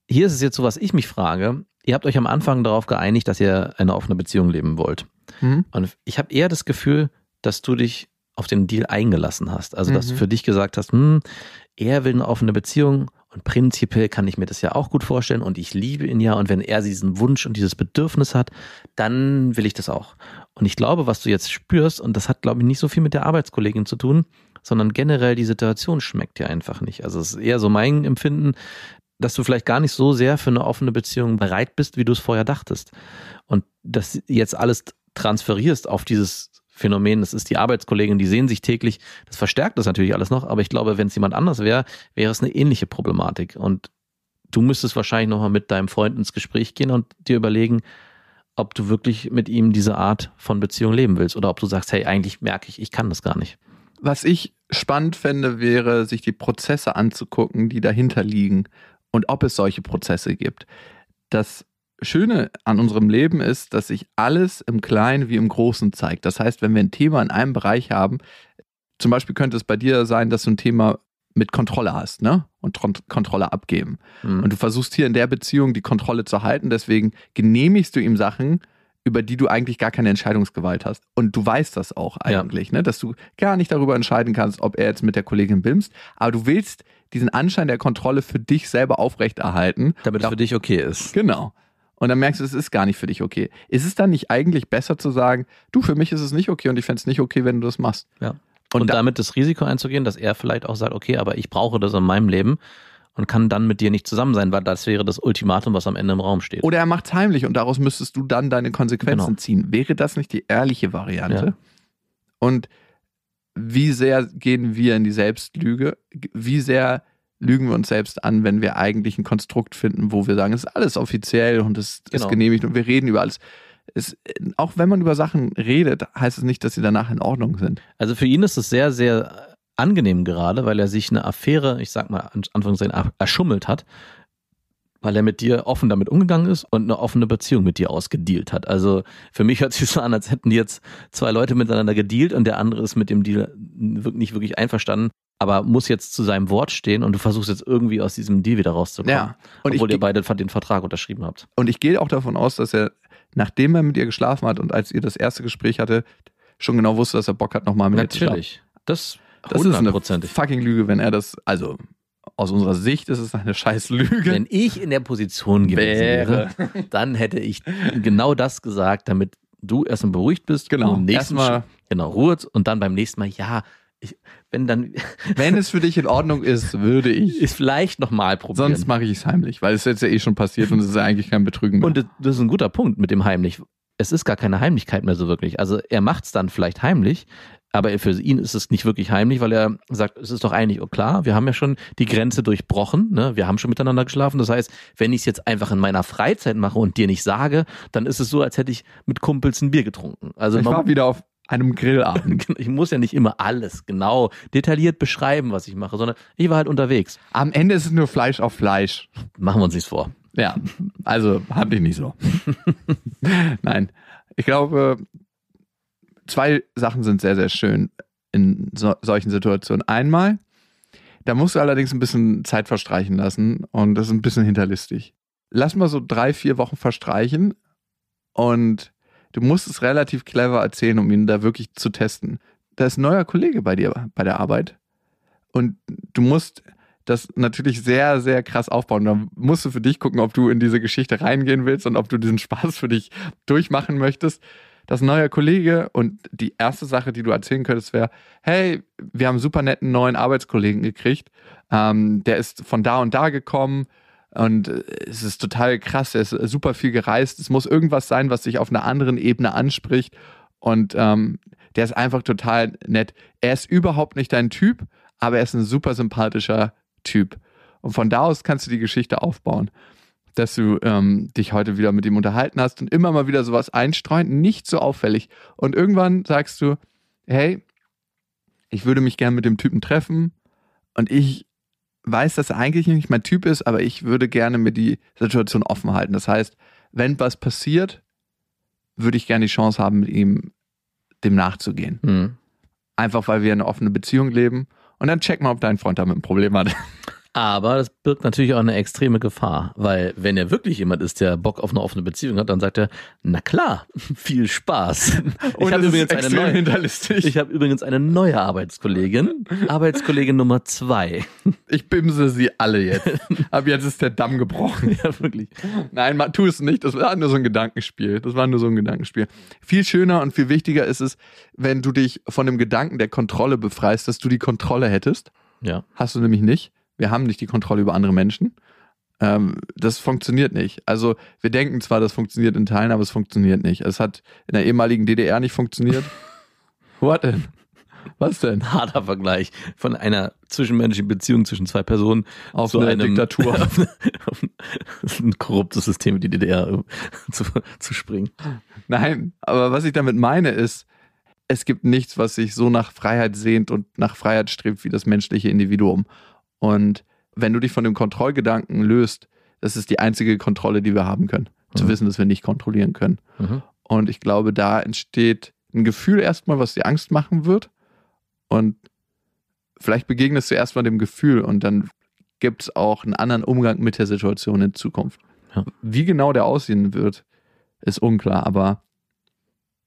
Hier ist es jetzt so, was ich mich frage. Ihr habt euch am Anfang darauf geeinigt, dass ihr eine offene Beziehung leben wollt. Mhm. Und ich habe eher das Gefühl, dass du dich auf den Deal eingelassen hast. Also, dass Mhm. du für dich gesagt hast, hm, er will eine offene Beziehung und prinzipiell kann ich mir das ja auch gut vorstellen und ich liebe ihn ja und wenn er diesen Wunsch und dieses Bedürfnis hat, dann will ich das auch. Und ich glaube, was du jetzt spürst, und das hat, glaube ich, nicht so viel mit der Arbeitskollegin zu tun, sondern generell die Situation schmeckt dir einfach nicht. Also es ist eher so mein Empfinden, dass du vielleicht gar nicht so sehr für eine offene Beziehung bereit bist, wie du es vorher dachtest. Und dass jetzt alles transferierst auf dieses Phänomen, das ist die Arbeitskollegin, die sehen sich täglich, das verstärkt das natürlich alles noch, aber ich glaube, wenn es jemand anders wäre, wäre es eine ähnliche Problematik. Und du müsstest wahrscheinlich nochmal mit deinem Freund ins Gespräch gehen und dir überlegen, ob du wirklich mit ihm diese Art von Beziehung leben willst oder ob du sagst, hey, eigentlich merke ich, ich kann das gar nicht. Was ich spannend fände, wäre, sich die Prozesse anzugucken, die dahinter liegen und ob es solche Prozesse gibt. Das Schöne an unserem Leben ist, dass sich alles im Kleinen wie im Großen zeigt. Das heißt, wenn wir ein Thema in einem Bereich haben, zum Beispiel könnte es bei dir sein, dass du ein Thema mit Kontrolle hast, ne? Und Kontrolle abgeben. Mhm. Und du versuchst hier in der Beziehung die Kontrolle zu halten, deswegen genehmigst du ihm Sachen, über die du eigentlich gar keine Entscheidungsgewalt hast. Und du weißt das auch Ja. eigentlich, ne? dass du gar nicht darüber entscheiden kannst, ob er jetzt mit der Kollegin bimst, aber du willst diesen Anschein der Kontrolle für dich selber aufrechterhalten. Damit es für dich okay ist. Genau. Und dann merkst du, es ist gar nicht für dich okay. Ist es dann nicht eigentlich besser zu sagen, du, für mich ist es nicht okay und ich fände es nicht okay, wenn du das machst? Ja. Und Und, da- damit das Risiko einzugehen, dass er vielleicht auch sagt, okay, aber ich brauche das in meinem Leben und kann dann mit dir nicht zusammen sein, weil das wäre das Ultimatum, was am Ende im Raum steht. Oder er macht es heimlich und daraus müsstest du dann deine Konsequenzen Genau. ziehen. Wäre das nicht die ehrliche Variante? Ja. Und wie sehr gehen wir in die Selbstlüge? Wie sehr lügen wir uns selbst an, wenn wir eigentlich ein Konstrukt finden, wo wir sagen, es ist alles offiziell und es ist Genau. genehmigt und wir reden über alles. Es, auch wenn man über Sachen redet, heißt es nicht, dass sie danach in Ordnung sind. Also für ihn ist es sehr, sehr angenehm gerade, weil er sich eine Affäre, ich sag mal, an Anführungszeichen, er- erschummelt hat, weil er mit dir offen damit umgegangen ist und eine offene Beziehung mit dir ausgedealt hat. Also für mich hört sich so an, als hätten die jetzt zwei Leute miteinander gedealt und der andere ist mit dem Deal nicht wirklich einverstanden, aber muss jetzt zu seinem Wort stehen und du versuchst jetzt irgendwie aus diesem Deal wieder rauszukommen. Ja. Und obwohl ich, ihr beide den Vertrag unterschrieben habt. Und ich gehe auch davon aus, dass er, nachdem er mit ihr geschlafen hat und als ihr das erste Gespräch hatte, schon genau wusste, dass er Bock hat, nochmal mit ihr zu schlafen. Natürlich. Das, Das ist eine fucking Lüge, wenn er das, also aus unserer Sicht ist es eine scheiß Lüge. Wenn ich in der Position gewesen wäre, dann hätte ich genau das gesagt, damit du erstmal beruhigt bist. Genau. Und im nächsten Erstmal- Sch- genau, Ruhe und dann beim nächsten Mal, ja, ich, wenn dann, Wenn es für dich in Ordnung ist, würde ich. ist vielleicht nochmal probieren. Sonst mache ich es heimlich, weil es jetzt ja eh schon passiert und es ist ja eigentlich kein Betrügen mehr. und das, das ist ein guter Punkt mit dem heimlich. Es ist gar keine Heimlichkeit mehr so wirklich. Also er macht es dann vielleicht heimlich, aber für ihn ist es nicht wirklich heimlich, weil er sagt, es ist doch eigentlich klar, wir haben ja schon die Grenze durchbrochen, ne? wir haben schon miteinander geschlafen. Das heißt, wenn ich es jetzt einfach in meiner Freizeit mache und dir nicht sage, dann ist es so, als hätte ich mit Kumpels ein Bier getrunken. Also ich war wieder auf einem Grillabend. ich muss ja nicht immer alles genau detailliert beschreiben, was ich mache, sondern ich war halt unterwegs. Am Ende ist es nur Fleisch auf Fleisch. Machen wir uns nichts vor. Ja, also hab ich nicht so. Nein, ich glaube, zwei Sachen sind sehr, sehr schön. in so, solchen Situationen. Einmal, da musst du allerdings ein bisschen Zeit verstreichen lassen und das ist ein bisschen hinterlistig. Lass mal so drei, vier Wochen verstreichen und du musst es relativ clever erzählen, um ihn da wirklich zu testen. Da ist ein neuer Kollege bei dir bei der Arbeit und du musst das natürlich sehr, sehr krass aufbauen. Da musst du für dich gucken, ob du in diese Geschichte reingehen willst und ob du diesen Spaß für dich durchmachen möchtest. Das neue Kollege und die erste Sache, die du erzählen könntest, wäre: Hey, wir haben einen super netten neuen Arbeitskollegen gekriegt. Ähm, der ist von da und da gekommen und es ist total krass. Er ist super viel gereist. Es muss irgendwas sein, was dich auf einer anderen Ebene anspricht. Und ähm, der ist einfach total nett. Er ist überhaupt nicht dein Typ, aber er ist ein super sympathischer Typ. Und von da aus kannst du die Geschichte aufbauen, dass du ähm, dich heute wieder mit ihm unterhalten hast und immer mal wieder sowas einstreuen, nicht so auffällig. Und irgendwann sagst du, hey, ich würde mich gerne mit dem Typen treffen und ich weiß, dass er eigentlich nicht mein Typ ist, aber ich würde gerne mir die Situation offen halten. Das heißt, wenn was passiert, würde ich gerne die Chance haben, mit ihm dem nachzugehen. Mhm. Einfach weil wir eine offene Beziehung leben und dann check mal, ob dein Freund damit ein Problem hat. Aber das birgt natürlich auch eine extreme Gefahr, weil wenn er wirklich jemand ist, der Bock auf eine offene Beziehung hat, dann sagt er, na klar, viel Spaß. Und ich habe übrigens, eine extrem neue- hinterlistig. ich hab übrigens eine neue Arbeitskollegin, Arbeitskollegin Nummer zwei. Ich bimse sie alle jetzt. Ab jetzt ist der Damm gebrochen. Ja, wirklich. Nein, tu es nicht. Das war nur so ein Gedankenspiel. Das war nur so ein Gedankenspiel. Viel schöner und viel wichtiger ist es, wenn du dich von dem Gedanken der Kontrolle befreist, dass du die Kontrolle hättest. Ja. Hast du nämlich nicht. Wir haben nicht die Kontrolle über andere Menschen. Ähm, das funktioniert nicht. Also wir denken zwar, das funktioniert in Teilen, aber es funktioniert nicht. Es hat in der ehemaligen DDR nicht funktioniert. What denn? Was denn? Harter Vergleich von einer zwischenmenschlichen Beziehung zwischen zwei Personen Auf zu eine einem Diktatur. auf, auf ein korruptes System wie die DDR zu, zu springen. Nein, aber was ich damit meine ist, es gibt nichts, was sich so nach Freiheit sehnt und nach Freiheit strebt wie das menschliche Individuum. Und wenn du dich von dem Kontrollgedanken löst, das ist die einzige Kontrolle, die wir haben können. Zu Mhm. wissen, dass wir nicht kontrollieren können. Mhm. Und ich glaube, da entsteht ein Gefühl erstmal, was dir Angst machen wird. Und vielleicht begegnest du erstmal dem Gefühl und dann gibt es auch einen anderen Umgang mit der Situation in Zukunft. Ja. Wie genau der aussehen wird, ist unklar, aber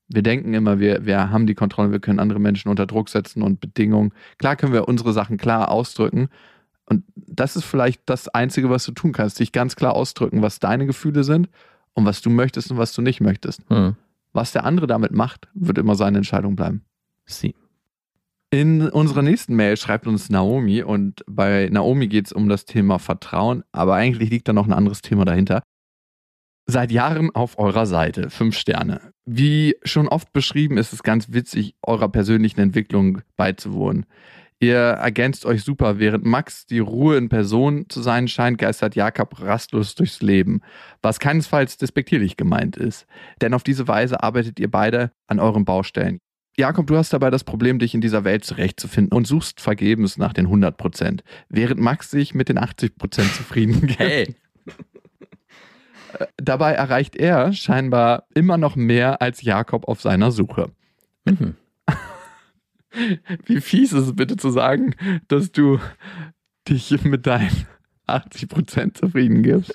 wir denken immer, wir, wir haben die Kontrolle, wir können andere Menschen unter Druck setzen und Bedingungen. Klar können wir unsere Sachen klar ausdrücken. Und das ist vielleicht das Einzige, was du tun kannst, dich ganz klar ausdrücken, was deine Gefühle sind und was du möchtest und was du nicht möchtest. Mhm. Was der andere damit macht, wird immer seine Entscheidung bleiben. Sie. In unserer nächsten Mail schreibt uns Naomi und bei Naomi geht es um das Thema Vertrauen, aber eigentlich liegt da noch ein anderes Thema dahinter. Seit Jahren auf eurer Seite, fünf Sterne. Wie schon oft beschrieben, ist es ganz witzig, eurer persönlichen Entwicklung beizuwohnen. Ihr ergänzt euch super, während Max die Ruhe in Person zu sein scheint, geistert Jakob rastlos durchs Leben, was keinesfalls despektierlich gemeint ist. Denn auf diese Weise arbeitet ihr beide an euren Baustellen. Jakob, du hast dabei das Problem, dich in dieser Welt zurechtzufinden und suchst vergebens nach den 100 Prozent, während Max sich mit den 80 Prozent zufrieden gibt. Hey. Dabei erreicht er scheinbar immer noch mehr als Jakob auf seiner Suche. Mhm. Wie fies ist es bitte zu sagen, dass du dich mit deinen 80 Prozent zufrieden gibst?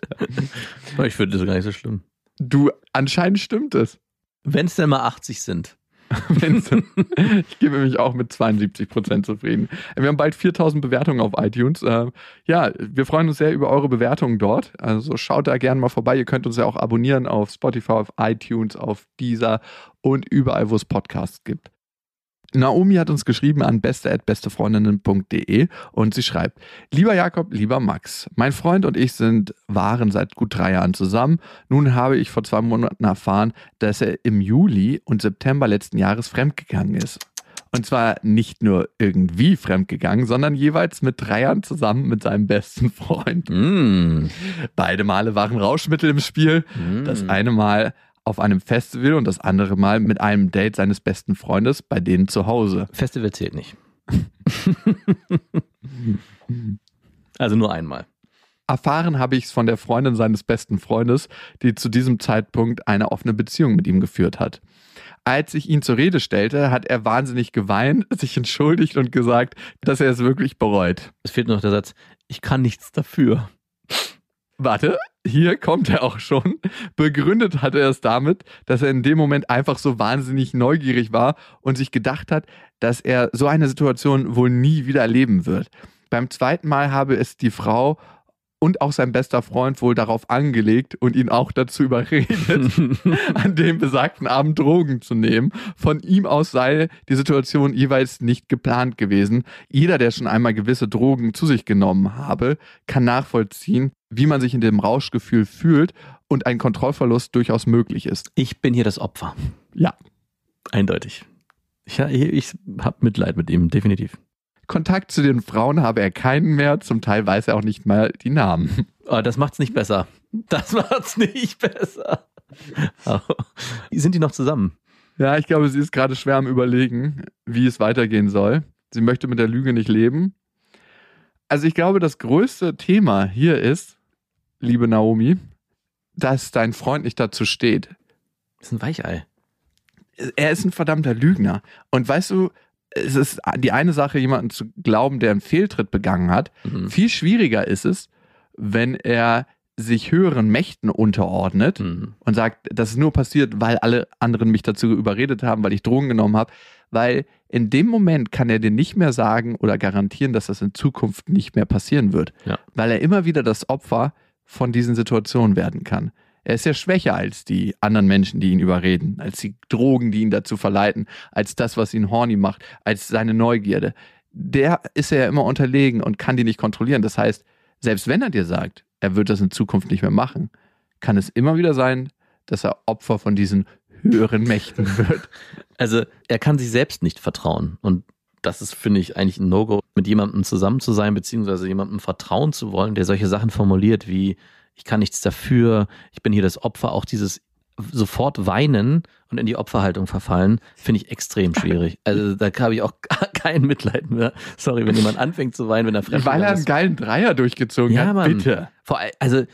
Ich finde das gar nicht so schlimm. Du, anscheinend stimmt es. Wenn es denn mal 80 sind. Ich gebe mich auch mit 72 Prozent zufrieden. Wir haben bald 4000 Bewertungen auf iTunes. Äh, Ja, wir freuen uns sehr über eure Bewertungen dort. Also schaut da gerne mal vorbei. Ihr könnt uns ja auch abonnieren auf Spotify, auf iTunes, auf Deezer und überall, wo es Podcasts gibt. Naomi hat uns geschrieben an beste@bestefreundinnen.de und sie schreibt: Lieber Jakob, lieber Max, mein Freund und ich sind waren seit gut drei Jahren zusammen. Nun habe ich vor zwei Monaten erfahren, dass er im Juli und September letzten Jahres fremdgegangen ist. Und zwar nicht nur irgendwie fremdgegangen, sondern jeweils mit Dreiern zusammen mit seinem besten Freund. Mm. Beide Male waren Rauschmittel im Spiel. Mm. Das eine Mal auf einem Festival und das andere Mal mit einem Date seines besten Freundes bei denen zu Hause. Festival zählt nicht. also nur einmal. Erfahren habe ich es von der Freundin seines besten Freundes, die zu diesem Zeitpunkt eine offene Beziehung mit ihm geführt hat. Als ich ihn zur Rede stellte, hat er wahnsinnig geweint, sich entschuldigt und gesagt, dass er es wirklich bereut. Es fehlt nur noch der Satz, ich kann nichts dafür. Warte, hier kommt er auch schon. Begründet hat er es damit, dass er in dem Moment einfach so wahnsinnig neugierig war und sich gedacht hat, dass er so eine Situation wohl nie wieder erleben wird. Beim zweiten Mal habe es die Frau und auch sein bester Freund wohl darauf angelegt und ihn auch dazu überredet, an dem besagten Abend Drogen zu nehmen. Von ihm aus sei die Situation jeweils nicht geplant gewesen. Jeder, der schon einmal gewisse Drogen zu sich genommen habe, kann nachvollziehen, wie man sich in dem Rauschgefühl fühlt und ein Kontrollverlust durchaus möglich ist. Ich bin hier das Opfer. Ja. Eindeutig. Ich, ich habe Mitleid mit ihm, definitiv. Kontakt zu den Frauen habe er keinen mehr, zum Teil weiß er auch nicht mal die Namen. Oh, das macht's nicht besser. Das macht's nicht besser. Oh. Sind die noch zusammen? Ja, ich glaube, sie ist gerade schwer am Überlegen, wie es weitergehen soll. Sie möchte mit der Lüge nicht leben. Also ich glaube, das größte Thema hier ist, liebe Naomi, dass dein Freund nicht dazu steht. Das ist ein Weichei. Er ist ein verdammter Lügner. Und weißt du, es ist die eine Sache, jemanden zu glauben, der einen Fehltritt begangen hat. Mhm. Viel schwieriger ist es, wenn er sich höheren Mächten unterordnet Mhm. und sagt, das ist nur passiert, weil alle anderen mich dazu überredet haben, weil ich Drogen genommen habe. Weil in dem Moment kann er dir nicht mehr sagen oder garantieren, dass das in Zukunft nicht mehr passieren wird. Ja. Weil er immer wieder das Opfer von diesen Situationen werden kann. Er ist ja schwächer als die anderen Menschen, die ihn überreden, als die Drogen, die ihn dazu verleiten, als das, was ihn horny macht, als seine Neugierde. Der ist ja immer unterlegen und kann die nicht kontrollieren. Das heißt, selbst wenn er dir sagt, er wird das in Zukunft nicht mehr machen, kann es immer wieder sein, dass er Opfer von diesen höheren Mächten wird. Also er kann sich selbst nicht vertrauen. Und das ist, finde ich, eigentlich ein No-Go, mit jemandem zusammen zu sein, beziehungsweise jemandem vertrauen zu wollen, der solche Sachen formuliert wie, ich kann nichts dafür, ich bin hier das Opfer, auch dieses sofort weinen und in die Opferhaltung verfallen, finde ich extrem schwierig. Also da habe ich auch kein Mitleid mehr. Sorry, wenn jemand anfängt zu weinen, wenn er fremd Weil er einen geilen Dreier durchgezogen Ja, hat. Mann. Bitte. Vor also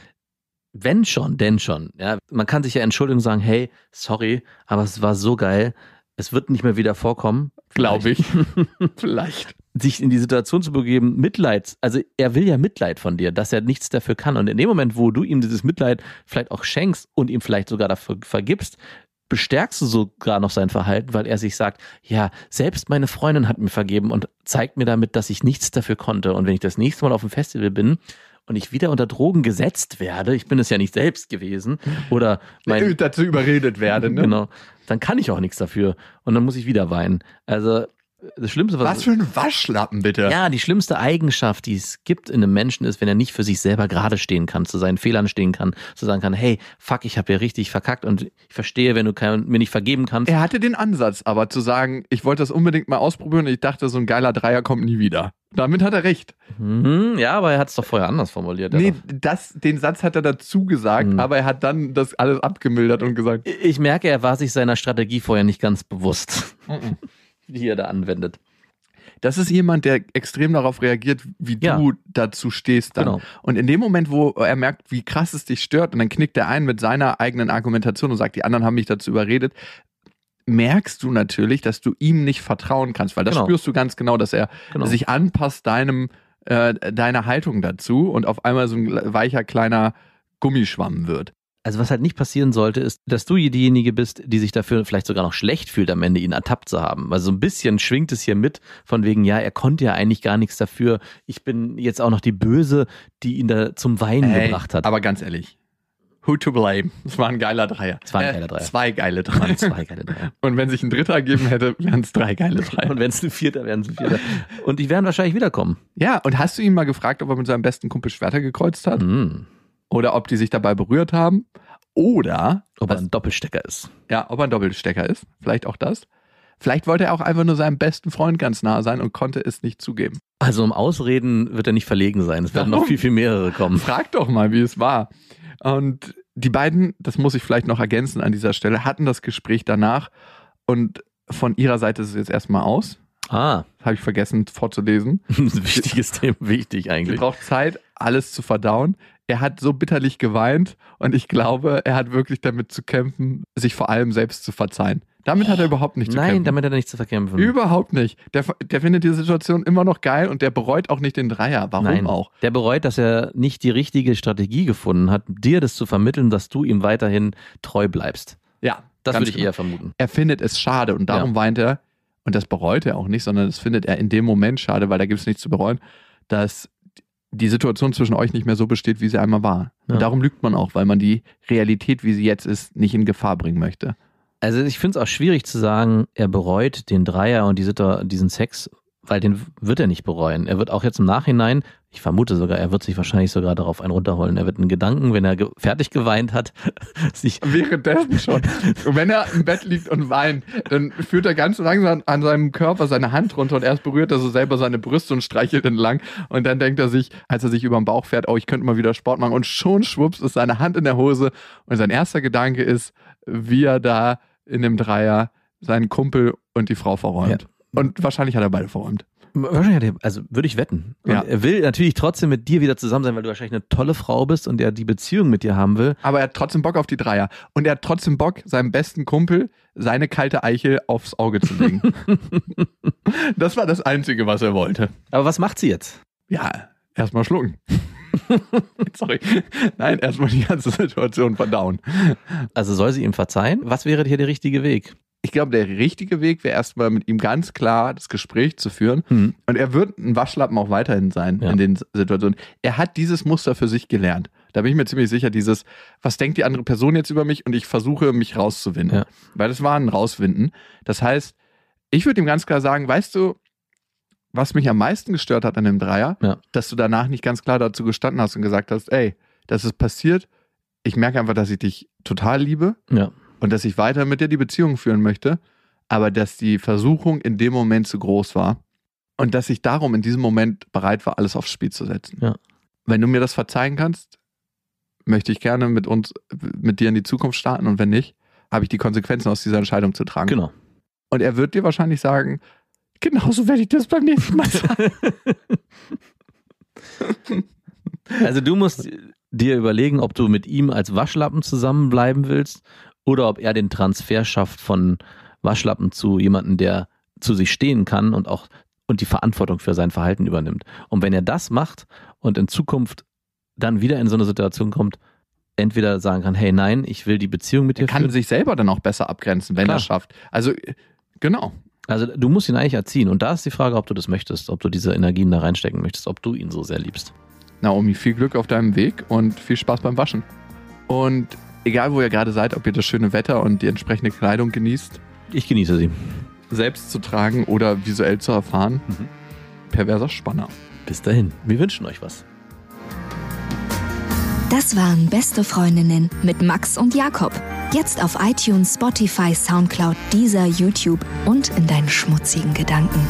wenn schon, denn schon. Ja, man kann sich ja entschuldigen und sagen, hey, sorry, aber es war so geil. Es wird nicht mehr wieder vorkommen. Glaube ich. Vielleicht. Sich in die Situation zu begeben, Mitleid, also er will ja Mitleid von dir, dass er nichts dafür kann. Und in dem Moment, wo du ihm dieses Mitleid vielleicht auch schenkst und ihm vielleicht sogar dafür vergibst, bestärkst du sogar noch sein Verhalten, weil er sich sagt, ja, selbst meine Freundin hat mir vergeben und zeigt mir damit, dass ich nichts dafür konnte. Und wenn ich das nächste Mal auf dem Festival bin und ich wieder unter Drogen gesetzt werde, ich bin es ja nicht selbst gewesen, oder mein, dazu überredet werde. Ne? genau, dann kann ich auch nichts dafür. Und dann muss ich wieder weinen. Also das Schlimmste, was, Was für ein Waschlappen, bitte. ja, die schlimmste Eigenschaft, die es gibt in einem Menschen, ist, wenn er nicht für sich selber gerade stehen kann, zu seinen Fehlern stehen kann, zu sagen kann, hey, fuck, ich habe ja richtig verkackt und ich verstehe, wenn du kein, mir nicht vergeben kannst. Er hatte den Ansatz, aber zu sagen, ich wollte das unbedingt mal ausprobieren und ich dachte, so ein geiler Dreier kommt nie wieder. Damit hat er recht. Mhm, ja, aber er hat es doch vorher anders formuliert. Er Nee, das, den Satz hat er dazu gesagt, Mhm. aber er hat dann das alles abgemildert und gesagt, Ich merke, er war sich seiner Strategie vorher nicht ganz bewusst, die er da anwendet. das ist jemand, der extrem darauf reagiert, wie Ja. du dazu stehst dann. Genau. Und in dem Moment, wo er merkt, wie krass es dich stört, und dann knickt er ein mit seiner eigenen Argumentation und sagt, die anderen haben mich dazu überredet, merkst du natürlich, dass du ihm nicht vertrauen kannst, weil das Genau. spürst du ganz genau, dass er Genau. sich anpasst deinem äh, deiner Haltung dazu und auf einmal so ein weicher kleiner Gummischwamm wird. Also was halt nicht passieren sollte, ist, dass du diejenige bist, die sich dafür vielleicht sogar noch schlecht fühlt, am Ende ihn ertappt zu haben. Also so ein bisschen schwingt es hier mit, von wegen, ja, er konnte ja eigentlich gar nichts dafür. Ich bin jetzt auch noch die Böse, die ihn da zum Weinen Ey, gebracht hat. Aber ganz ehrlich, who to blame? Das war ein geiler Dreier. Es war ein geiler Dreier. Zwei geile Dreier. zwei geile Dreier. Und wenn sich ein Dritter ergeben hätte, wären es drei geile Dreier. Und wenn es ein Vierter wären, es ein Vierter. Und die werden wahrscheinlich wiederkommen. Ja, und hast du ihn mal gefragt, ob er mit seinem besten Kumpel Schwerter gekreuzt hat? Mhm. Oder ob die sich dabei berührt haben? Oder, Ob er ein Doppelstecker ist. ja, ob er ein Doppelstecker ist? Vielleicht auch das? Vielleicht wollte er auch einfach nur seinem besten Freund ganz nah sein und konnte es nicht zugeben. Also um Ausreden wird er nicht verlegen sein. Es werden noch Warum? viel, viel mehrere kommen. Frag doch mal, wie es war. Und die beiden, das muss ich vielleicht noch ergänzen an dieser Stelle, hatten das Gespräch danach und von ihrer Seite ist es jetzt erstmal aus. Ah, Habe ich vergessen vorzulesen. wichtiges Thema, wichtig Sie eigentlich. braucht Zeit, alles zu verdauen. Er hat so bitterlich geweint und ich glaube, er hat wirklich damit zu kämpfen, sich vor allem selbst zu verzeihen. Damit hat er überhaupt nichts zu Nein, kämpfen. damit hat er nichts zu verkämpfen. Überhaupt nicht. Der, der findet die Situation immer noch geil und der bereut auch nicht den Dreier. Warum Nein, auch? der bereut, dass er nicht die richtige Strategie gefunden hat, dir das zu vermitteln, dass du ihm weiterhin treu bleibst. Ja, Das würde ich genau. eher vermuten. Er findet es schade und darum weint er, und das bereut er auch nicht, sondern das findet er in dem Moment schade, weil da gibt es nichts zu bereuen, dass die Situation zwischen euch nicht mehr so besteht, wie sie einmal war. Ja. Und darum lügt man auch, weil man die Realität, wie sie jetzt ist, nicht in Gefahr bringen möchte. Also ich finde es auch schwierig zu sagen, er bereut den Dreier und die diesen Sex, weil den wird er nicht bereuen. Er wird auch jetzt im Nachhinein, ich vermute sogar, er wird sich wahrscheinlich sogar darauf einen runterholen. Er wird einen Gedanken, wenn er ge fertig geweint hat, sich Währenddessen schon. Und wenn er im Bett liegt und weint, dann führt er ganz langsam an seinem Körper seine Hand runter und erst berührt er so selber seine Brüste und streichelt entlang. Und dann denkt er sich, als er sich über den Bauch fährt, oh, ich könnte mal wieder Sport machen. Und schon schwupps ist seine Hand in der Hose. Und sein erster Gedanke ist, wie er da in dem Dreier seinen Kumpel und die Frau verräumt. Und wahrscheinlich hat er beide verräumt. Wahrscheinlich, hat er- also würde ich wetten. Und Ja. Er will natürlich trotzdem mit dir wieder zusammen sein, weil du wahrscheinlich eine tolle Frau bist und er die Beziehung mit dir haben will. Aber er hat trotzdem Bock auf die Dreier. Und er hat trotzdem Bock, seinem besten Kumpel seine kalte Eichel aufs Auge zu legen. das war das Einzige, was er wollte. Aber was macht sie jetzt? Ja, erstmal schlucken. Sorry. Nein, erstmal die ganze Situation verdauen. Also soll sie ihm verzeihen? Was wäre hier der richtige Weg? Ich glaube, der richtige Weg wäre erstmal mit ihm ganz klar das Gespräch zu führen. Hm. Und er wird ein Waschlappen auch weiterhin sein Ja. in den Situationen. Er hat dieses Muster für sich gelernt. Da bin ich mir ziemlich sicher, dieses, was denkt die andere Person jetzt über mich und ich versuche, mich rauszuwinden. Ja. Weil das war ein Rauswinden. Das heißt, ich würde ihm ganz klar sagen, weißt du, was mich am meisten gestört hat an dem Dreier, Ja. dass du danach nicht ganz klar dazu gestanden hast und gesagt hast, ey, das ist passiert. Ich merke einfach, dass ich dich total liebe Ja. Und dass ich weiter mit dir die Beziehung führen möchte, aber dass die Versuchung in dem Moment zu groß war und dass ich darum in diesem Moment bereit war, alles aufs Spiel zu setzen. Ja. Wenn du mir das verzeihen kannst, möchte ich gerne mit uns, mit dir in die Zukunft starten und wenn nicht, habe ich die Konsequenzen aus dieser Entscheidung zu tragen. Genau. Und er wird dir wahrscheinlich sagen, genauso werde ich das beim nächsten Mal sagen. Also du musst dir überlegen, ob du mit ihm als Waschlappen zusammenbleiben willst oder ob er den Transfer schafft von Waschlappen zu jemandem, der zu sich stehen kann und auch und die Verantwortung für sein Verhalten übernimmt. Und wenn er das macht und in Zukunft dann wieder in so eine Situation kommt, entweder sagen kann, hey nein, ich will die Beziehung mit dir Er kann führen. sich selber dann auch besser abgrenzen, wenn er es schafft. Also, genau. Also du musst ihn eigentlich erziehen. Und da ist die Frage, ob du das möchtest, ob du diese Energien da reinstecken möchtest, ob du ihn so sehr liebst. Naomi, viel Glück auf deinem Weg und viel Spaß beim Waschen. Und egal, wo ihr gerade seid, ob ihr das schöne Wetter und die entsprechende Kleidung genießt, Ich genieße sie. selbst zu tragen oder visuell zu erfahren, Mhm. perverser Spanner. Bis dahin. Wir wünschen euch was. Das waren Beste Freundinnen mit Max und Jakob. Jetzt auf iTunes, Spotify, Soundcloud, dieser YouTube und in deinen schmutzigen Gedanken.